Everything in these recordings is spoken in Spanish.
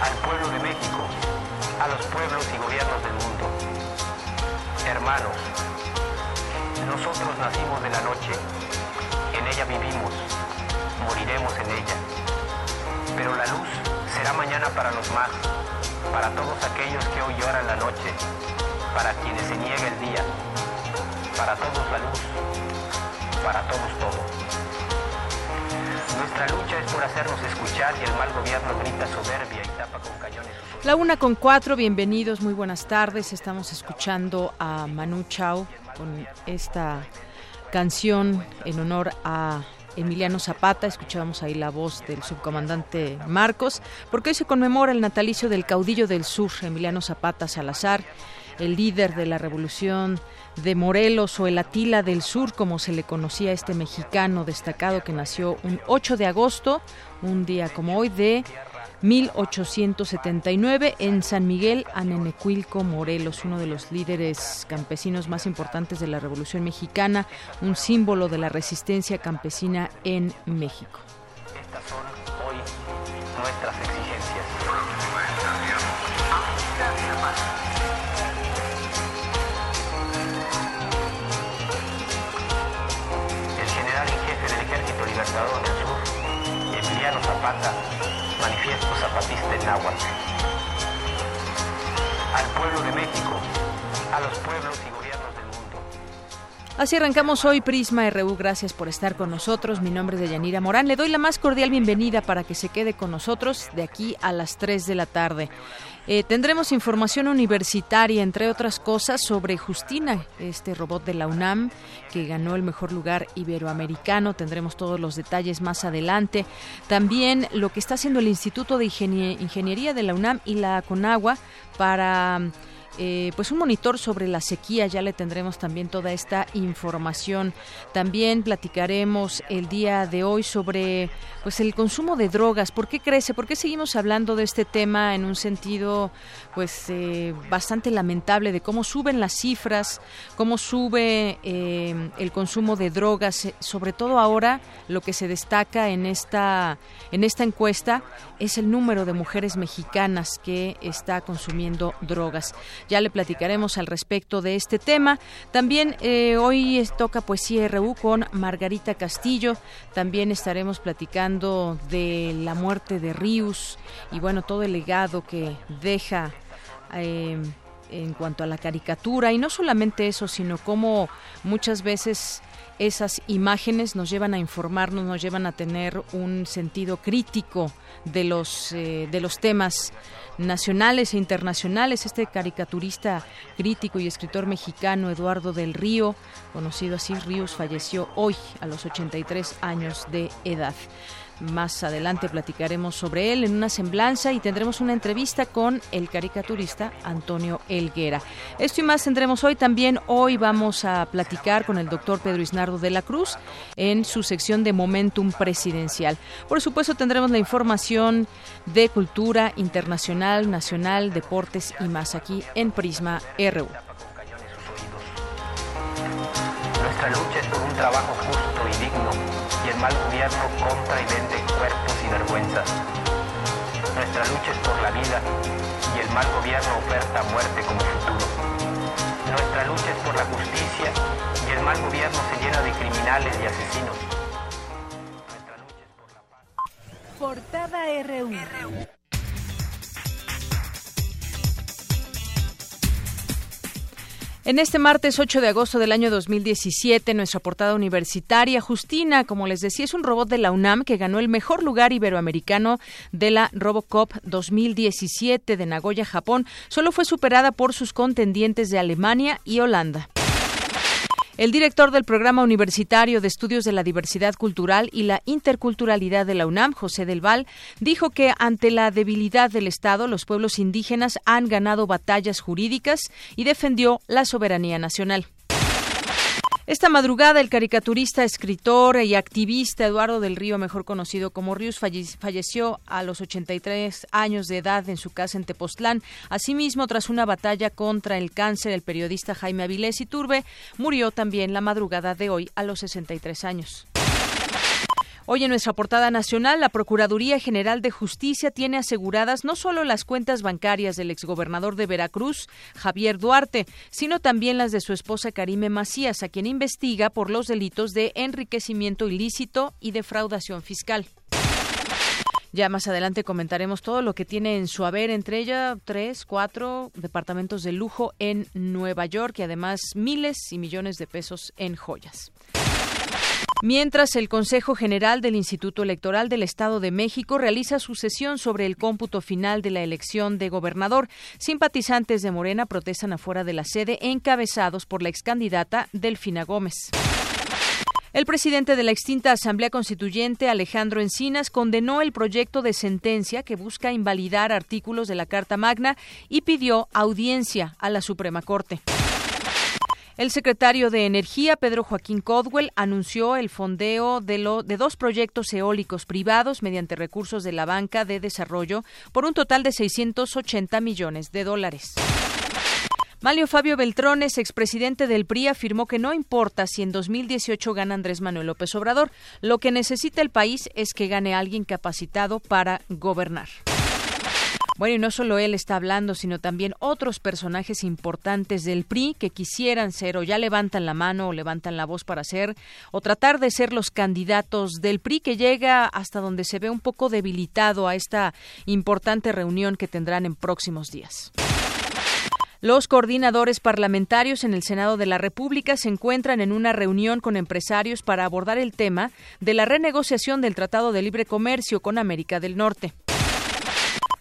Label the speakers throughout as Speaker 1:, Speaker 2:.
Speaker 1: al pueblo de México, a los pueblos y gobiernos del mundo. Hermanos, nosotros nacimos de la
Speaker 2: noche, en ella vivimos, moriremos en ella, pero la luz será mañana para los más, para todos aquellos que hoy lloran la noche, para quienes se niega el día, para todos la luz, para todos todo. Nuestra lucha es por hacernos escuchar
Speaker 1: y el mal gobierno grita soberbia
Speaker 3: con cuatro, bienvenidos, muy buenas tardes. Estamos escuchando a Manu Chao con esta canción en honor a Emiliano Zapata. Escuchábamos ahí la voz del subcomandante Marcos, porque hoy se conmemora el natalicio del caudillo del sur, Emiliano Zapata Salazar, el líder de la revolución de Morelos o el Atila del Sur, como se le conocía a este mexicano destacado que nació un 8 de agosto, un día como hoy de 1879 en San Miguel Anenecuilco, Morelos, uno de los líderes campesinos más importantes de la Revolución Mexicana, un símbolo de la resistencia campesina en México.
Speaker 2: Estas son hoy nuestras Al pueblo de México, a los pueblos y.
Speaker 3: Así arrancamos hoy Prisma RU. Gracias por estar con nosotros. Mi nombre es Deyanira Morán. Le doy la más cordial bienvenida para que se quede con nosotros de aquí a las 3 de la tarde. Eh, tendremos información universitaria, entre otras cosas, sobre Justina, este robot de la UNAM que ganó el mejor lugar iberoamericano. Tendremos todos los detalles más adelante. También lo que está haciendo el Instituto de Ingeniería de la UNAM y la CONAGUA para eh, pues un monitor sobre la sequía. Ya le tendremos también toda esta información. También platicaremos el día de hoy sobre pues el consumo de drogas. ¿Por qué crece? ¿Por qué seguimos hablando de este tema en un sentido pues eh, bastante lamentable de cómo suben las cifras, cómo sube eh, el consumo de drogas, sobre todo ahora lo que se destaca en esta en esta encuesta es el número de mujeres mexicanas que está consumiendo drogas. Ya le platicaremos al respecto de este tema. También eh, hoy toca Poesía RU con Margarita Castillo. También estaremos platicando de la muerte de Rius y bueno, todo el legado que deja. Eh, en cuanto a la caricatura y no solamente eso, sino cómo muchas veces esas imágenes nos llevan a informarnos, nos llevan a tener un sentido crítico de los eh, de los temas nacionales e internacionales. Este caricaturista crítico y escritor mexicano Eduardo del Río, conocido así Ríos, falleció hoy a los 83 años de edad. Más adelante platicaremos sobre él en una semblanza y tendremos una entrevista con el caricaturista Antonio Elguera. Esto y más tendremos hoy. También hoy vamos a platicar con el doctor Pedro Isnardo de la Cruz en su sección de Momentum Presidencial. Por supuesto tendremos la información de cultura internacional, nacional, deportes y más aquí en Prisma RU.
Speaker 2: Nuestra lucha es por un trabajo justo y vende cuerpos y vergüenzas. Nuestra lucha es por la vida y el mal gobierno oferta muerte como futuro. Nuestra lucha es por la justicia y el mal gobierno se llena de criminales y asesinos. Nuestra lucha es por la paz.
Speaker 4: Portada RU.
Speaker 3: En este martes 8 de agosto del año 2017, nuestra portada universitaria, Justina, como les decía, es un robot de la UNAM que ganó el mejor lugar iberoamericano de la Robocop 2017 de Nagoya, Japón. Solo fue superada por sus contendientes de Alemania y Holanda. El director del Programa Universitario de Estudios de la Diversidad Cultural y la Interculturalidad de la UNAM, José del Val, dijo que ante la debilidad del Estado, los pueblos indígenas han ganado batallas jurídicas y defendió la soberanía nacional. Esta madrugada, el caricaturista, escritor y activista Eduardo del Río, mejor conocido como Rius, falleció a los 83 años de edad en su casa en Tepoztlán. Asimismo, tras una batalla contra el cáncer, el periodista Jaime Avilés Iturbe murió también la madrugada de hoy a los 63 años. Hoy en nuestra portada nacional, la Procuraduría General de Justicia tiene aseguradas no solo las cuentas bancarias del exgobernador de Veracruz, Javier Duarte, sino también las de su esposa Karime Macías, a quien investiga por los delitos de enriquecimiento ilícito y defraudación fiscal. Ya más adelante comentaremos todo lo que tiene en su haber, entre ella tres, cuatro departamentos de lujo en Nueva York y además miles y millones de pesos en joyas. Mientras el Consejo General del Instituto Electoral del Estado de México realiza su sesión sobre el cómputo final de la elección de gobernador, simpatizantes de Morena protestan afuera de la sede encabezados por la excandidata Delfina Gómez. El presidente de la extinta Asamblea Constituyente, Alejandro Encinas, condenó el proyecto de sentencia que busca invalidar artículos de la Carta Magna y pidió audiencia a la Suprema Corte. El secretario de Energía, Pedro Joaquín Codwell, anunció el fondeo de, de dos proyectos eólicos privados mediante recursos de la Banca de Desarrollo por un total de 680 millones de dólares. Malio Fabio Beltrones, expresidente del PRI, afirmó que no importa si en 2018 gana Andrés Manuel López Obrador, lo que necesita el país es que gane alguien capacitado para gobernar. Bueno, y no solo él está hablando, sino también otros personajes importantes del PRI que quisieran ser o ya levantan la mano o levantan la voz para ser o tratar de ser los candidatos del PRI que llega hasta donde se ve un poco debilitado a esta importante reunión que tendrán en próximos días. Los coordinadores parlamentarios en el Senado de la República se encuentran en una reunión con empresarios para abordar el tema de la renegociación del Tratado de Libre Comercio con América del Norte.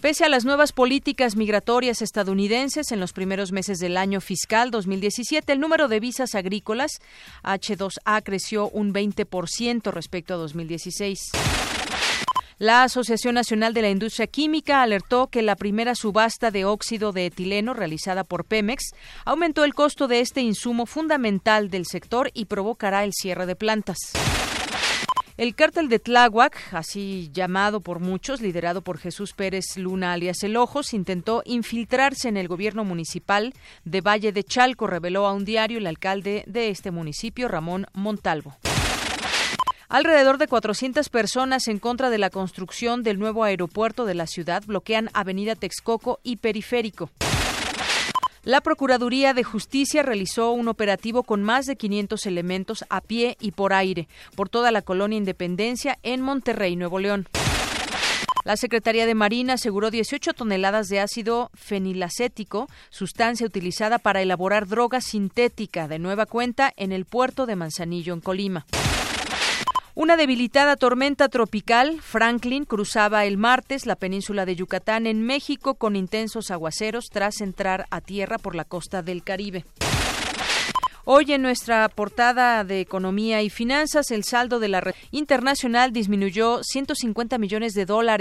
Speaker 3: Pese a las nuevas políticas migratorias estadounidenses en los primeros meses del año fiscal 2017, el número de visas agrícolas H2A creció un 20% respecto a 2016. La Asociación Nacional de la Industria Química alertó que la primera subasta de óxido de etileno realizada por Pemex aumentó el costo de este insumo fundamental del sector y provocará el cierre de plantas. El cártel de Tláhuac, así llamado por muchos, liderado por Jesús Pérez Luna alias El Ojos, intentó infiltrarse en el gobierno municipal de Valle de Chalco, reveló a un diario el alcalde de este municipio, Ramón Montalvo. Alrededor de 400 personas en contra de la construcción del nuevo aeropuerto de la ciudad bloquean Avenida Texcoco y Periférico. La Procuraduría de Justicia realizó un operativo con más de 500 elementos a pie y por aire por toda la colonia Independencia en Monterrey, Nuevo León. La Secretaría de Marina aseguró 18 toneladas de ácido fenilacético, sustancia utilizada para elaborar droga sintética de nueva cuenta en el puerto de Manzanillo, en Colima. Una debilitada tormenta tropical, Franklin, cruzaba el martes la península de Yucatán en México con intensos aguaceros tras entrar a tierra por la costa del Caribe. Hoy en nuestra portada de Economía y Finanzas, el saldo de la red internacional disminuyó 150 millones de dólares